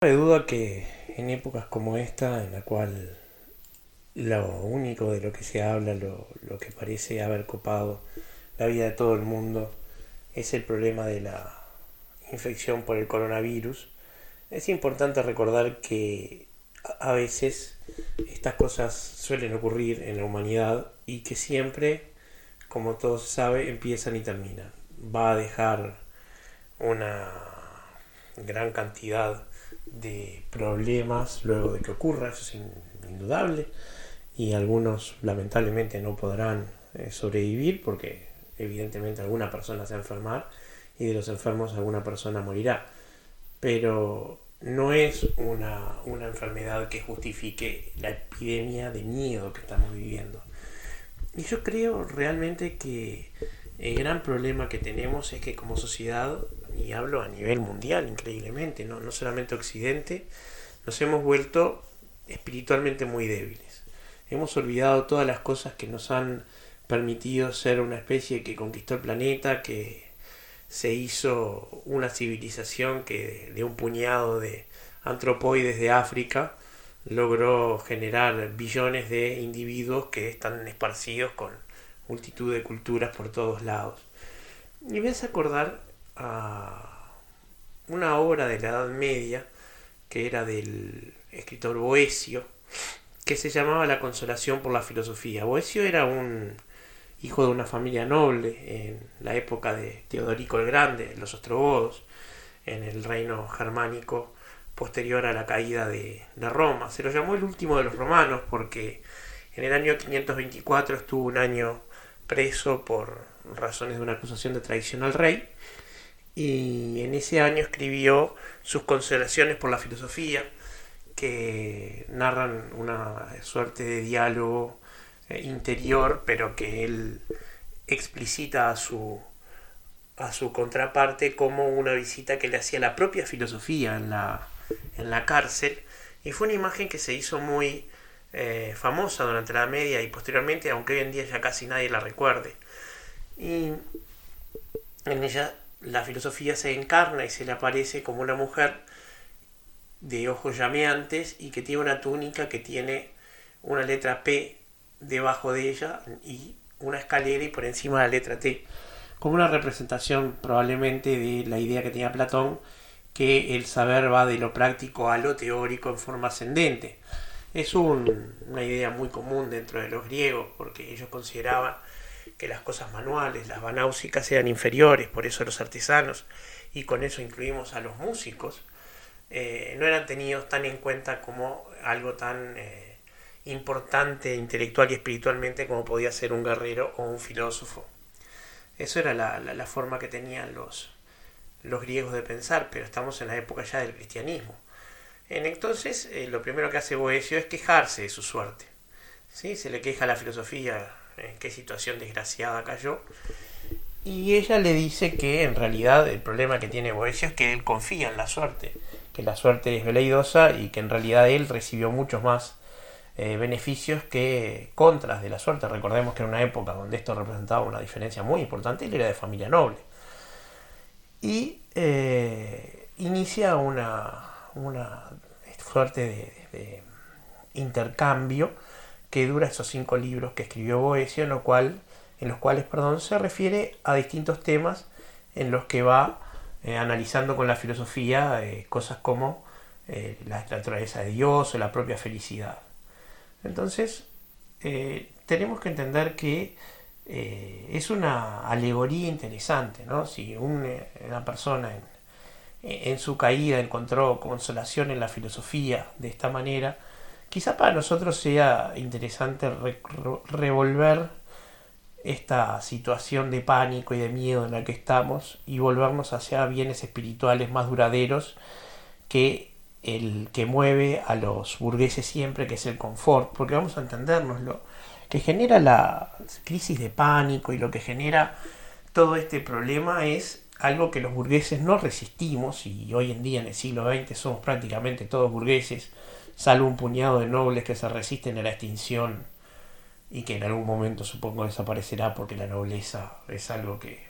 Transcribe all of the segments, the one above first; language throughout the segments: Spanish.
Hay duda que en épocas como esta, en la cual lo único de lo que se habla, lo, que parece haber copado la vida de todo el mundo, es el problema de la infección por el coronavirus, es importante recordar que a veces estas cosas suelen ocurrir en la humanidad y que siempre, como todo se sabe, empiezan y terminan. Va a dejar una gran cantidad de problemas luego de que ocurra, eso es indudable, y algunos lamentablemente no podrán eh, sobrevivir porque evidentemente alguna persona se va a enfermar y de los enfermos alguna persona morirá. Pero no es una, una enfermedad que justifique la epidemia de miedo que estamos viviendo. Y yo creo realmente que el gran problema que tenemos es que como sociedad, y hablo a nivel mundial increíblemente, no, no solamente Occidente, nos hemos vuelto espiritualmente muy débiles. Hemos olvidado todas las cosas que nos han permitido ser una especie que conquistó el planeta, que se hizo una civilización que de un puñado de antropoides de África logró generar billones de individuos que están esparcidos con multitud de culturas por todos lados. Y me hace acordar a una obra de la Edad Media que era del escritor Boesio, que se llamaba La consolación por la filosofía. Boesio era un hijo de una familia noble en la época de Teodorico el Grande, los ostrogodos, en el reino germánico posterior a la caída de, de, Roma. Se lo llamó el último de los romanos porque en el año 524 estuvo un año preso por razones de una acusación de traición al rey y en ese año escribió sus consolaciones por la filosofía que narran una suerte de diálogo eh, interior, pero que él explicita a su, a su contraparte como una visita que le hacía la propia filosofía en la, en la cárcel. Y fue una imagen que se hizo muy eh, famosa durante la media y posteriormente, aunque hoy en día ya casi nadie la recuerde. Y en ella la filosofía se encarna y se le aparece como una mujer de ojos llameantes y que tiene una túnica que tiene una letra P debajo de ella y una escalera y por encima la letra T, como una representación probablemente de la idea que tenía Platón, que el saber va de lo práctico a lo teórico en forma ascendente. Es un, una idea muy común dentro de los griegos, porque ellos consideraban que las cosas manuales, las banáusicas, eran inferiores, por eso los artesanos, y con eso incluimos a los músicos, eh, no eran tenidos tan en cuenta como algo tan... Eh, importante intelectual y espiritualmente como podía ser un guerrero o un filósofo. Eso era la, forma que tenían los, griegos de pensar, pero estamos en la época ya del cristianismo. En entonces, eh, lo primero que hace Boesio es quejarse de su suerte. ¿Sí? Se le queja la filosofía en qué situación desgraciada cayó. Y ella le dice que en realidad el problema que tiene Boesio es que él confía en la suerte, que la suerte es veleidosa y que en realidad él recibió muchos más eh, beneficios que contras de la suerte. Recordemos que en una época donde esto representaba una diferencia muy importante, él era de familia noble. Y eh, inicia una, una suerte de, intercambio que dura esos cinco libros que escribió Boesio, en, en los cuales perdón, se refiere a distintos temas en los que va eh, analizando con la filosofía cosas como la naturaleza de Dios o la propia felicidad. Entonces, eh, tenemos que entender que eh, es una alegoría interesante, ¿no? Si eh, una persona en, su caída encontró consolación en la filosofía de esta manera, quizá para nosotros sea interesante revolver esta situación de pánico y de miedo en la que estamos y volvernos hacia bienes espirituales más duraderos que el que mueve a los burgueses siempre, que es el confort, porque vamos a entendernos, lo que genera la crisis de pánico y lo que genera todo este problema es algo que los burgueses no resistimos y hoy en día en el siglo XX somos prácticamente todos burgueses, salvo un puñado de nobles que se resisten a la extinción y que en algún momento supongo desaparecerá porque la nobleza es algo que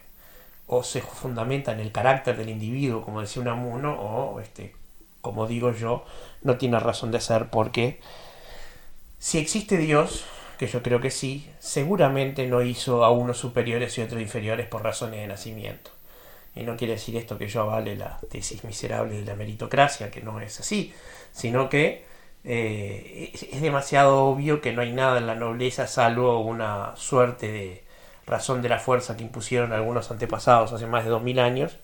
o se fundamenta en el carácter del individuo, como decía Unamuno, o este, como digo yo, no tiene razón de ser porque si existe Dios, que yo creo que sí, seguramente no hizo a unos superiores y otros inferiores por razones de nacimiento. Y no quiere decir esto que yo avale la tesis miserable de la meritocracia, que no es así, sino que eh, es demasiado obvio que no hay nada en la nobleza salvo una suerte de razón de la fuerza que impusieron algunos antepasados hace más de dos mil años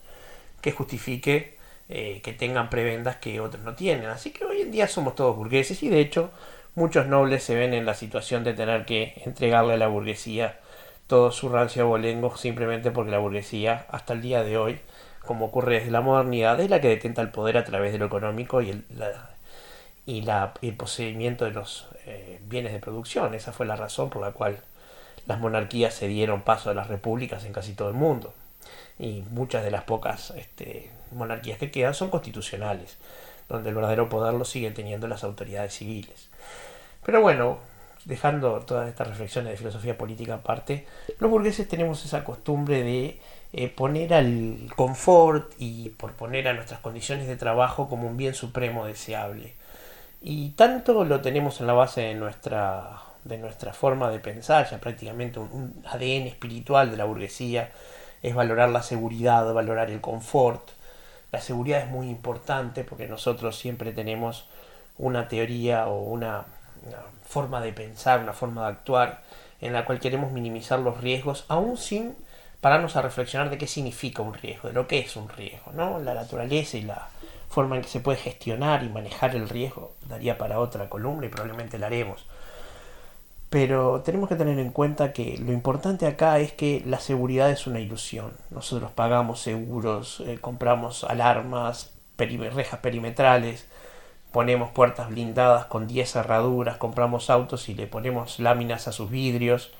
que justifique eh, que tengan prebendas que otros no tienen. Así que hoy en día somos todos burgueses y de hecho muchos nobles se ven en la situación de tener que entregarle a la burguesía todo su rancio abolengo simplemente porque la burguesía hasta el día de hoy, como ocurre desde la modernidad, es la que detenta el poder a través de lo económico y el, y, la, el poseimiento de los eh, bienes de producción. Esa fue la razón por la cual las monarquías se dieron paso a las repúblicas en casi todo el mundo. Y muchas de las pocas este, monarquías que quedan son constitucionales, donde el verdadero poder lo siguen teniendo las autoridades civiles. Pero bueno, dejando todas estas reflexiones de filosofía política aparte, los burgueses tenemos esa costumbre de eh, poner al confort y por poner a nuestras condiciones de trabajo como un bien supremo deseable. Y tanto lo tenemos en la base de nuestra, de nuestra forma de pensar, ya prácticamente un ADN espiritual de la burguesía, es valorar la seguridad, valorar el confort, la seguridad es muy importante porque nosotros siempre tenemos una teoría o una, forma de pensar, una forma de actuar en la cual queremos minimizar los riesgos, aún sin pararnos a reflexionar de qué significa un riesgo, de lo que es un riesgo, ¿no? La naturaleza y la forma en que se puede gestionar y manejar el riesgo daría para otra columna y probablemente la haremos. Pero tenemos que tener en cuenta que lo importante acá es que la seguridad es una ilusión. Nosotros pagamos seguros, eh, compramos alarmas, rejas perimetrales, ponemos puertas blindadas con 10 cerraduras, compramos autos y le ponemos láminas a sus vidrios,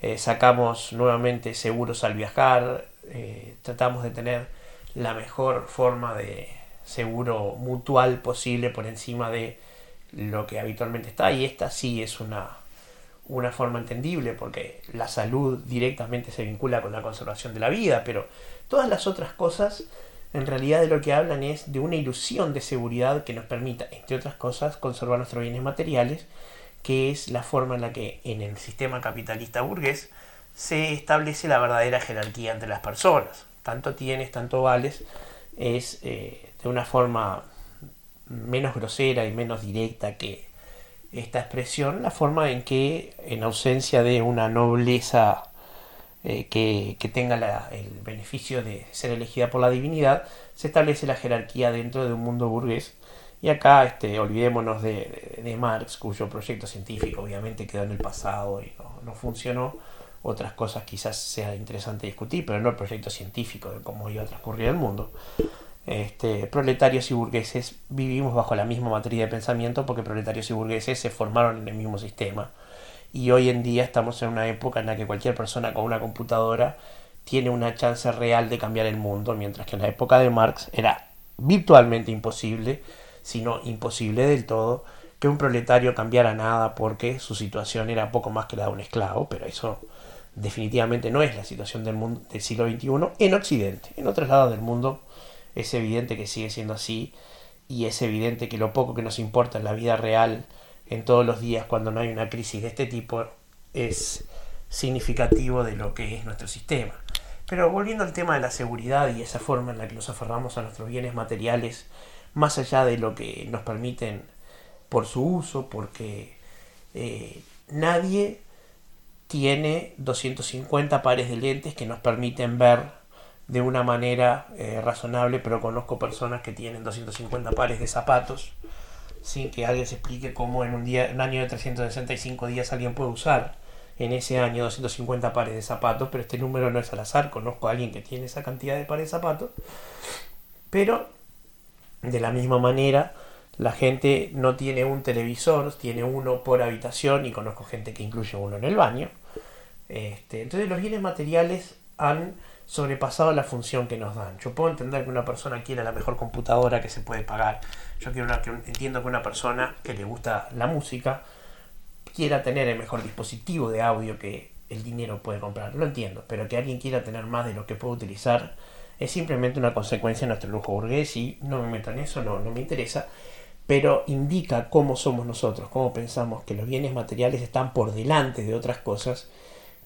eh, sacamos nuevamente seguros al viajar, eh, tratamos de tener la mejor forma de seguro mutual posible por encima de lo que habitualmente está y esta sí es una una forma entendible porque la salud directamente se vincula con la conservación de la vida, pero todas las otras cosas en realidad de lo que hablan es de una ilusión de seguridad que nos permita, entre otras cosas, conservar nuestros bienes materiales, que es la forma en la que en el sistema capitalista burgués se establece la verdadera jerarquía entre las personas. Tanto tienes, tanto vales, es eh, de una forma menos grosera y menos directa que esta expresión la forma en que, en ausencia de una nobleza eh, que, tenga el beneficio de ser elegida por la divinidad, se establece la jerarquía dentro de un mundo burgués. Y acá este, olvidémonos de, Marx, cuyo proyecto científico obviamente quedó en el pasado y no, no funcionó. Otras cosas quizás sea interesante discutir, pero no el proyecto científico de cómo iba a transcurrir el mundo este, proletarios y burgueses vivimos bajo la misma materia de pensamiento porque proletarios y burgueses se formaron en el mismo sistema. Y hoy en día estamos en una época en la que cualquier persona con una computadora tiene una chance real de cambiar el mundo, mientras que en la época de Marx era virtualmente imposible, si no imposible del todo, que un proletario cambiara nada porque su situación era poco más que la de un esclavo, pero eso definitivamente no es la situación del, mundo, del siglo XXI en Occidente. En otros lados del mundo es evidente que sigue siendo así y es evidente que lo poco que nos importa en la vida real en todos los días cuando no hay una crisis de este tipo es significativo de lo que es nuestro sistema. Pero volviendo al tema de la seguridad y esa forma en la que nos aferramos a nuestros bienes materiales, más allá de lo que nos permiten por su uso, porque eh, nadie tiene 250 pares de lentes que nos permiten ver de una manera eh, razonable, pero conozco personas que tienen 250 pares de zapatos sin que alguien se explique cómo en un, día, un año de 365 días alguien puede usar en ese año 250 pares de zapatos, pero este número no es al azar, conozco a alguien que tiene esa cantidad de pares de zapatos, pero de la misma manera la gente no tiene un televisor, tiene uno por habitación y conozco gente que incluye uno en el baño. Este, entonces los bienes materiales han sobrepasado la función que nos dan. Yo puedo entender que una persona quiera la mejor computadora que se puede pagar. Yo quiero una, que, entiendo que una persona que le gusta la música quiera tener el mejor dispositivo de audio que el dinero puede comprar. Lo entiendo, pero que alguien quiera tener más de lo que puede utilizar es simplemente una consecuencia de nuestro lujo burgués y no me meto en eso, no, no me interesa, pero indica cómo somos nosotros, cómo pensamos que los bienes materiales están por delante de otras cosas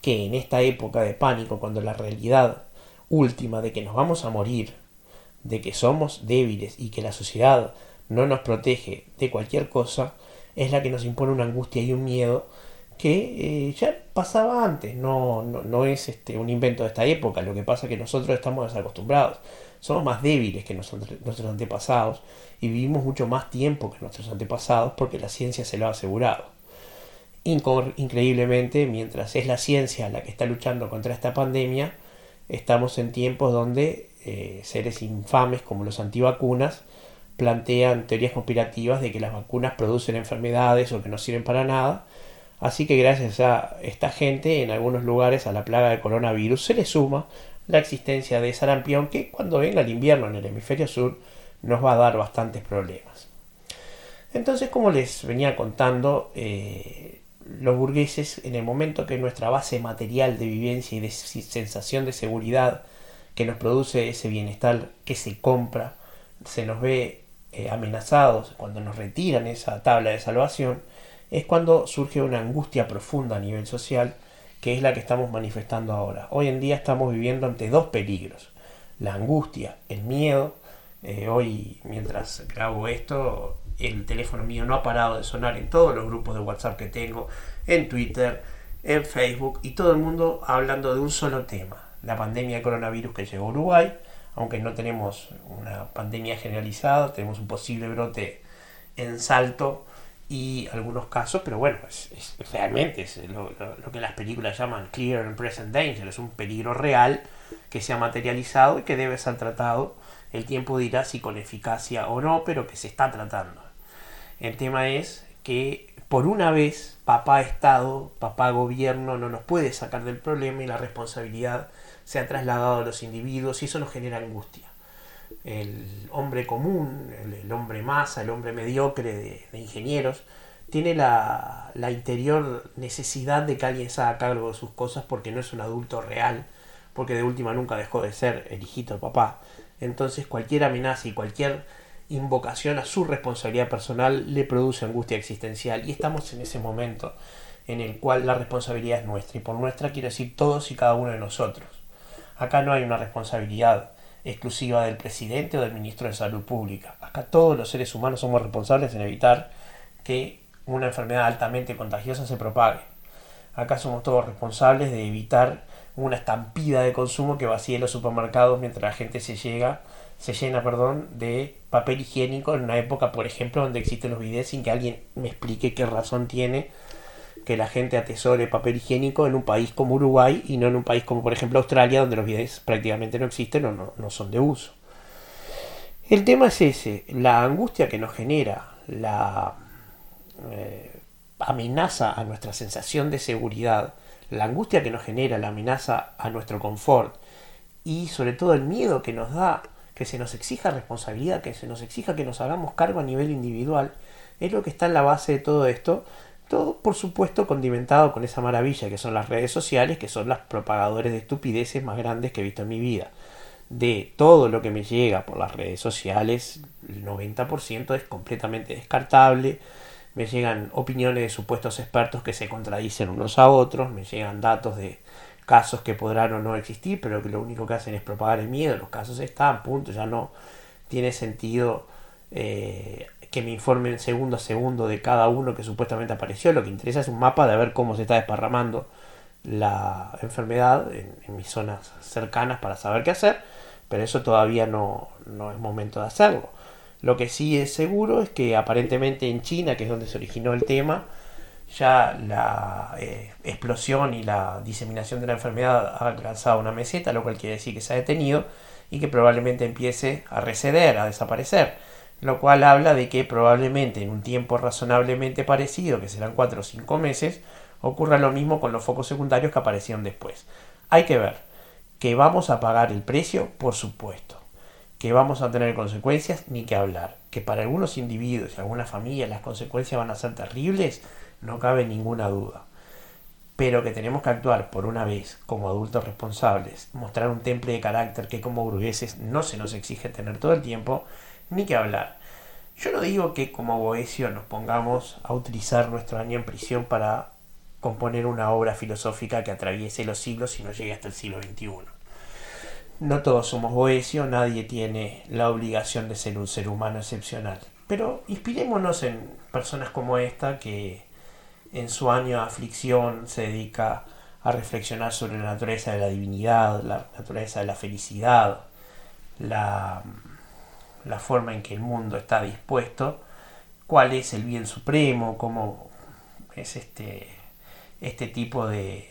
que en esta época de pánico, cuando la realidad última de que nos vamos a morir, de que somos débiles y que la sociedad no nos protege de cualquier cosa, es la que nos impone una angustia y un miedo que eh, ya pasaba antes, no, no, es este, un invento de esta época, lo que pasa es que nosotros estamos desacostumbrados, somos más débiles que nuestros antepasados y vivimos mucho más tiempo que nuestros antepasados porque la ciencia se lo ha asegurado. Increíblemente, mientras es la ciencia la que está luchando contra esta pandemia, estamos en tiempos donde eh, seres infames como los antivacunas plantean teorías conspirativas de que las vacunas producen enfermedades o que no sirven para nada Así que gracias a esta gente, en algunos lugares a la plaga de coronavirus se le suma la existencia de sarampión que cuando venga el invierno en el hemisferio sur nos va a dar bastantes problemas. Entonces, como les venía contando, eh, los burgueses, en el momento que nuestra base material de vivencia y de sensación de seguridad que nos produce ese bienestar que se compra, se nos ve eh, amenazados cuando nos retiran esa tabla de salvación, es cuando surge una angustia profunda a nivel social, que es la que estamos manifestando ahora. Hoy en día estamos viviendo ante dos peligros, la angustia, el miedo. Eh, hoy, mientras grabo esto, el teléfono mío no ha parado de sonar en todos los grupos de WhatsApp que tengo, en Twitter, en Facebook, y todo el mundo hablando de un solo tema, la pandemia de coronavirus que llegó a Uruguay, aunque no tenemos una pandemia generalizada, tenemos un posible brote en salto y algunos casos, pero bueno, es, realmente es lo, que las películas llaman clear and present danger, es un peligro real que se ha materializado y que debe ser tratado. El tiempo dirá si con eficacia o no, pero que se está tratando. El tema es que por una vez papá Estado, papá gobierno no nos puede sacar del problema y la responsabilidad se ha trasladado a los individuos y eso nos genera angustia el hombre común, el, hombre masa, el hombre mediocre de, ingenieros, tiene la, la, interior necesidad de que alguien se haga cargo de sus cosas porque no es un adulto real, porque de última nunca dejó de ser el hijito de papá. Entonces cualquier amenaza y cualquier invocación a su responsabilidad personal le produce angustia existencial y estamos en ese momento en el cual la responsabilidad es nuestra y por nuestra quiero decir todos y cada uno de nosotros. Acá no hay una responsabilidad exclusiva del presidente o del ministro de Salud Pública. Acá todos los seres humanos somos responsables en evitar que una enfermedad altamente contagiosa se propague. Acá somos todos responsables de evitar una estampida de consumo que vacíe los supermercados mientras la gente se llega, se llena, perdón, de papel higiénico en una época, por ejemplo, donde existen los videos sin que alguien me explique qué razón tiene que la gente atesore papel higiénico en un país como Uruguay y no en un país como por ejemplo Australia donde los bidets prácticamente no existen o no, son de uso. El tema es ese, la angustia que nos genera, la eh, amenaza a nuestra sensación de seguridad, la angustia que nos genera, la amenaza a nuestro confort y sobre todo el miedo que nos da que se nos exija responsabilidad, que se nos exija que nos hagamos cargo a nivel individual, es lo que está en la base de todo esto todo, por supuesto, condimentado con esa maravilla que son las redes sociales, que son las propagadores de estupideces más grandes que he visto en mi vida. De todo lo que me llega por las redes sociales, el 90% es completamente descartable. Me llegan opiniones de supuestos expertos que se contradicen unos a otros, me llegan datos de casos que podrán o no existir, pero que lo único que hacen es propagar el miedo. Los casos están, punto, ya no tiene sentido eh, que me informen segundo a segundo de cada uno que supuestamente apareció. Lo que interesa es un mapa de ver cómo se está desparramando la enfermedad en, mis zonas cercanas para saber qué hacer, pero eso todavía no, no, es momento de hacerlo. Lo que sí es seguro es que aparentemente en China, que es donde se originó el tema, ya la eh, explosión y la diseminación de la enfermedad ha alcanzado una meseta, lo cual quiere decir que se ha detenido y que probablemente empiece a receder, a desaparecer lo cual habla de que probablemente en un tiempo razonablemente parecido, que serán 4 o 5 meses, ocurra lo mismo con los focos secundarios que aparecieron después. Hay que ver que vamos a pagar el precio, por supuesto, que vamos a tener consecuencias, ni que hablar, que para algunos individuos y algunas familias las consecuencias van a ser terribles, no cabe ninguna duda pero que tenemos que actuar por una vez como adultos responsables, mostrar un temple de carácter que como burgueses no se nos exige tener todo el tiempo, ni que hablar. Yo no digo que como Boesio nos pongamos a utilizar nuestro año en prisión para componer una obra filosófica que atraviese los siglos y no llegue hasta el siglo XXI. No todos somos Boesio, nadie tiene la obligación de ser un ser humano excepcional. Pero inspirémonos en personas como esta que en su año de aflicción se dedica a reflexionar sobre la naturaleza de la divinidad, la naturaleza de la felicidad, la, la forma en que el mundo está dispuesto, cuál es el bien supremo, cómo es este, este tipo de,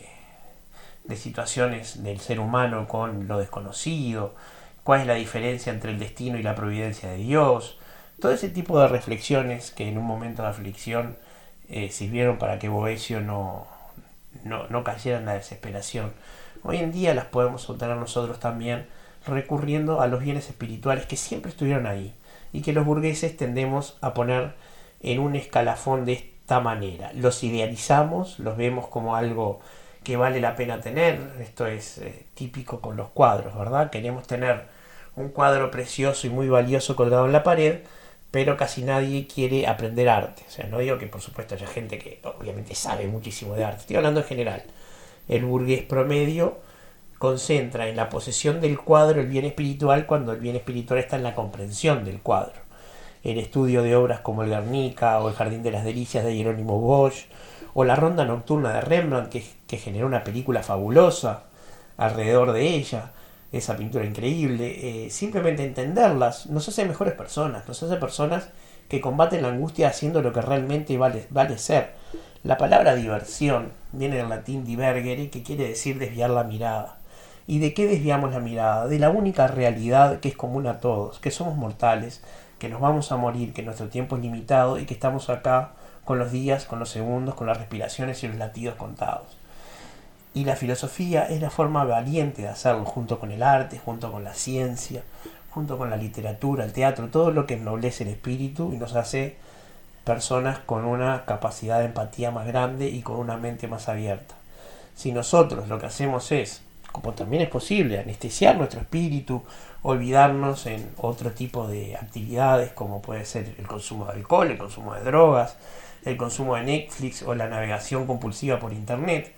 de situaciones del ser humano con lo desconocido, cuál es la diferencia entre el destino y la providencia de Dios, todo ese tipo de reflexiones que en un momento de aflicción eh, sirvieron para que Boesio no, no, no, cayera en la desesperación. Hoy en día las podemos obtener nosotros también recurriendo a los bienes espirituales que siempre estuvieron ahí y que los burgueses tendemos a poner en un escalafón de esta manera. Los idealizamos, los vemos como algo que vale la pena tener. Esto es eh, típico con los cuadros, ¿verdad? Queremos tener un cuadro precioso y muy valioso colgado en la pared, pero casi nadie quiere aprender arte. O sea, no digo que por supuesto haya gente que obviamente sabe muchísimo de arte, estoy hablando en general. El burgués promedio concentra en la posesión del cuadro el bien espiritual cuando el bien espiritual está en la comprensión del cuadro. El estudio de obras como el Guernica o el Jardín de las Delicias de Jerónimo Bosch o la Ronda Nocturna de Rembrandt que, que generó una película fabulosa alrededor de ella esa pintura increíble, eh, simplemente entenderlas nos hace mejores personas, nos hace personas que combaten la angustia haciendo lo que realmente vale, vale ser. La palabra diversión viene del latín divergere, que quiere decir desviar la mirada. ¿Y de qué desviamos la mirada? De la única realidad que es común a todos, que somos mortales, que nos vamos a morir, que nuestro tiempo es limitado y que estamos acá con los días, con los segundos, con las respiraciones y los latidos contados. Y la filosofía es la forma valiente de hacerlo, junto con el arte, junto con la ciencia, junto con la literatura, el teatro, todo lo que ennoblece el espíritu y nos hace personas con una capacidad de empatía más grande y con una mente más abierta. Si nosotros lo que hacemos es, como también es posible, anestesiar nuestro espíritu, olvidarnos en otro tipo de actividades como puede ser el consumo de alcohol, el consumo de drogas, el consumo de Netflix o la navegación compulsiva por Internet,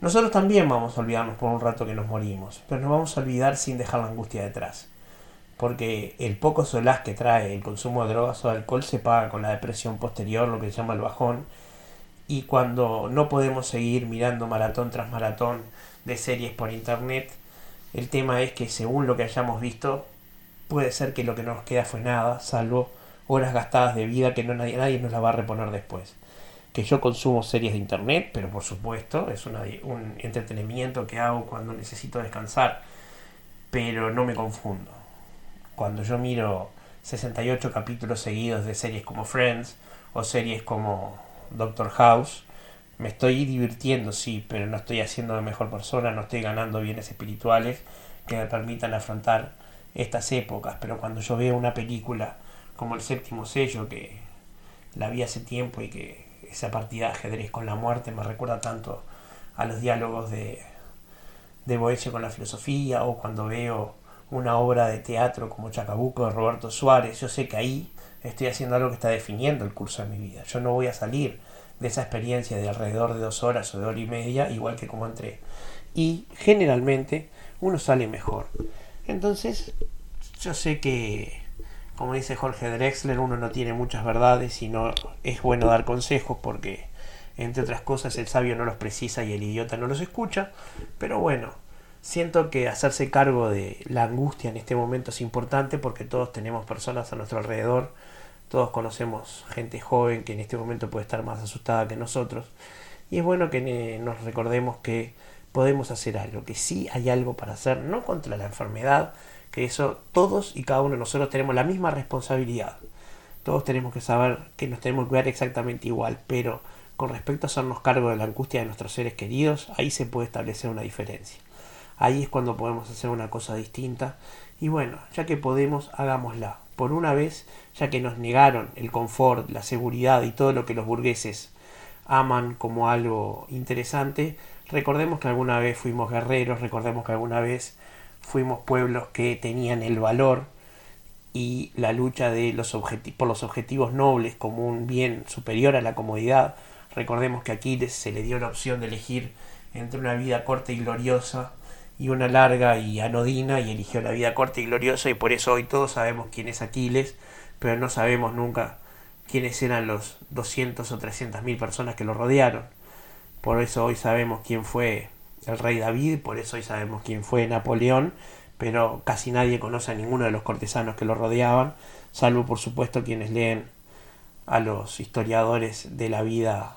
nosotros también vamos a olvidarnos por un rato que nos morimos, pero nos vamos a olvidar sin dejar la angustia detrás. Porque el poco solaz que trae el consumo de drogas o de alcohol se paga con la depresión posterior, lo que se llama el bajón. Y cuando no podemos seguir mirando maratón tras maratón de series por internet, el tema es que según lo que hayamos visto, puede ser que lo que nos queda fue nada, salvo horas gastadas de vida que no nadie, nadie nos la va a reponer después que yo consumo series de internet, pero por supuesto es un entretenimiento que hago cuando necesito descansar, pero no me confundo. Cuando yo miro 68 capítulos seguidos de series como Friends o series como Doctor House, me estoy divirtiendo, sí, pero no estoy haciendo de mejor persona, no estoy ganando bienes espirituales que me permitan afrontar estas épocas, pero cuando yo veo una película como El séptimo sello, que la vi hace tiempo y que esa partida de ajedrez con la muerte me recuerda tanto a los diálogos de, de Boecio con la filosofía o cuando veo una obra de teatro como Chacabuco de Roberto Suárez, yo sé que ahí estoy haciendo algo que está definiendo el curso de mi vida. Yo no voy a salir de esa experiencia de alrededor de dos horas o de hora y media igual que como entré. Y generalmente uno sale mejor. Entonces, yo sé que como dice Jorge Drexler, uno no tiene muchas verdades y no es bueno dar consejos porque, entre otras cosas, el sabio no los precisa y el idiota no los escucha. Pero bueno, siento que hacerse cargo de la angustia en este momento es importante porque todos tenemos personas a nuestro alrededor, todos conocemos gente joven que en este momento puede estar más asustada que nosotros. Y es bueno que nos recordemos que podemos hacer algo, que sí hay algo para hacer, no contra la enfermedad, que eso todos y cada uno de nosotros tenemos la misma responsabilidad. todos tenemos que saber que nos tenemos que cuidar exactamente igual, pero con respecto a hacernos cargo de la angustia de nuestros seres queridos, ahí se puede establecer una diferencia. Ahí es cuando podemos hacer una cosa distinta. Y bueno, ya que podemos, hagámosla. Por una vez, ya que nos negaron el confort, la seguridad y todo lo que los burgueses aman como algo interesante, recordemos que alguna vez fuimos guerreros, recordemos que alguna vez fuimos pueblos que tenían el valor y la lucha de los por los objetivos nobles como un bien superior a la comodidad. Recordemos que aquí se le dio la opción de elegir entre una vida corta y gloriosa y una larga y anodina y eligió la vida corta y gloriosa y por eso hoy todos sabemos quién es Aquiles, pero no sabemos nunca quiénes eran los 200 o 300 mil personas que lo rodearon. Por eso hoy sabemos quién fue el rey David, por eso hoy sabemos quién fue Napoleón, pero casi nadie conoce a ninguno de los cortesanos que lo rodeaban, salvo por supuesto quienes leen a los historiadores de la vida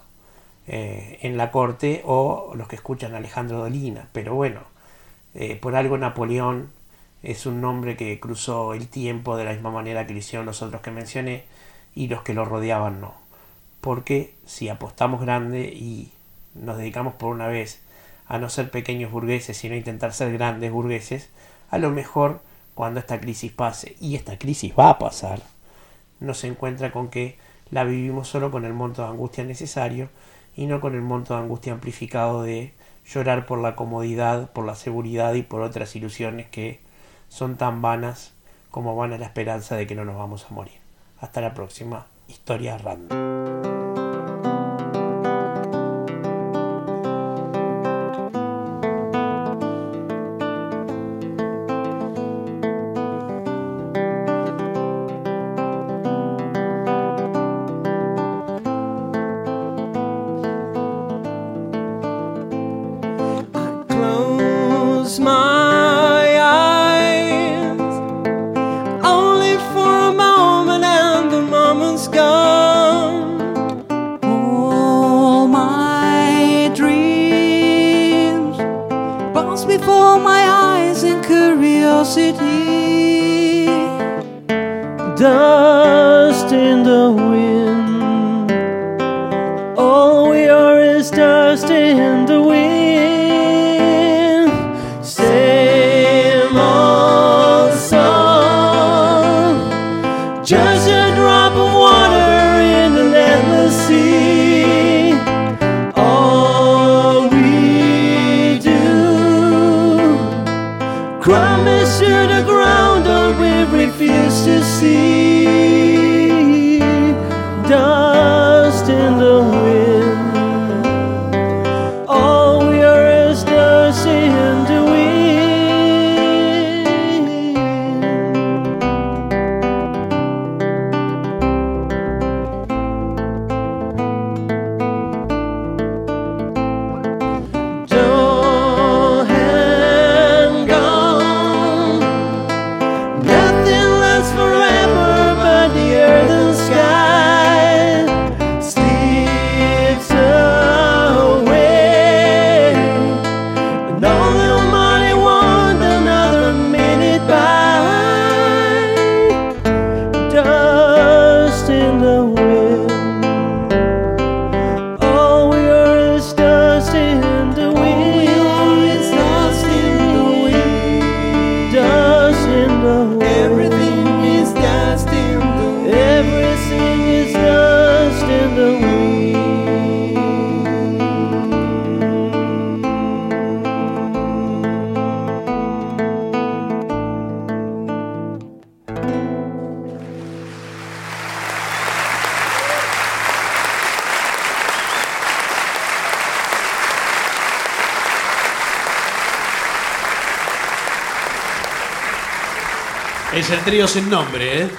eh, en la corte o los que escuchan a Alejandro Dolina. Pero bueno, eh, por algo Napoleón es un nombre que cruzó el tiempo de la misma manera que lo hicieron los otros que mencioné y los que lo rodeaban no. Porque si apostamos grande y nos dedicamos por una vez a no ser pequeños burgueses, sino a intentar ser grandes burgueses, a lo mejor cuando esta crisis pase, y esta crisis va a pasar, no se encuentra con que la vivimos solo con el monto de angustia necesario y no con el monto de angustia amplificado de llorar por la comodidad, por la seguridad y por otras ilusiones que son tan vanas como vana la esperanza de que no nos vamos a morir. Hasta la próxima, historia random. city down. El trío sin nombre, ¿eh?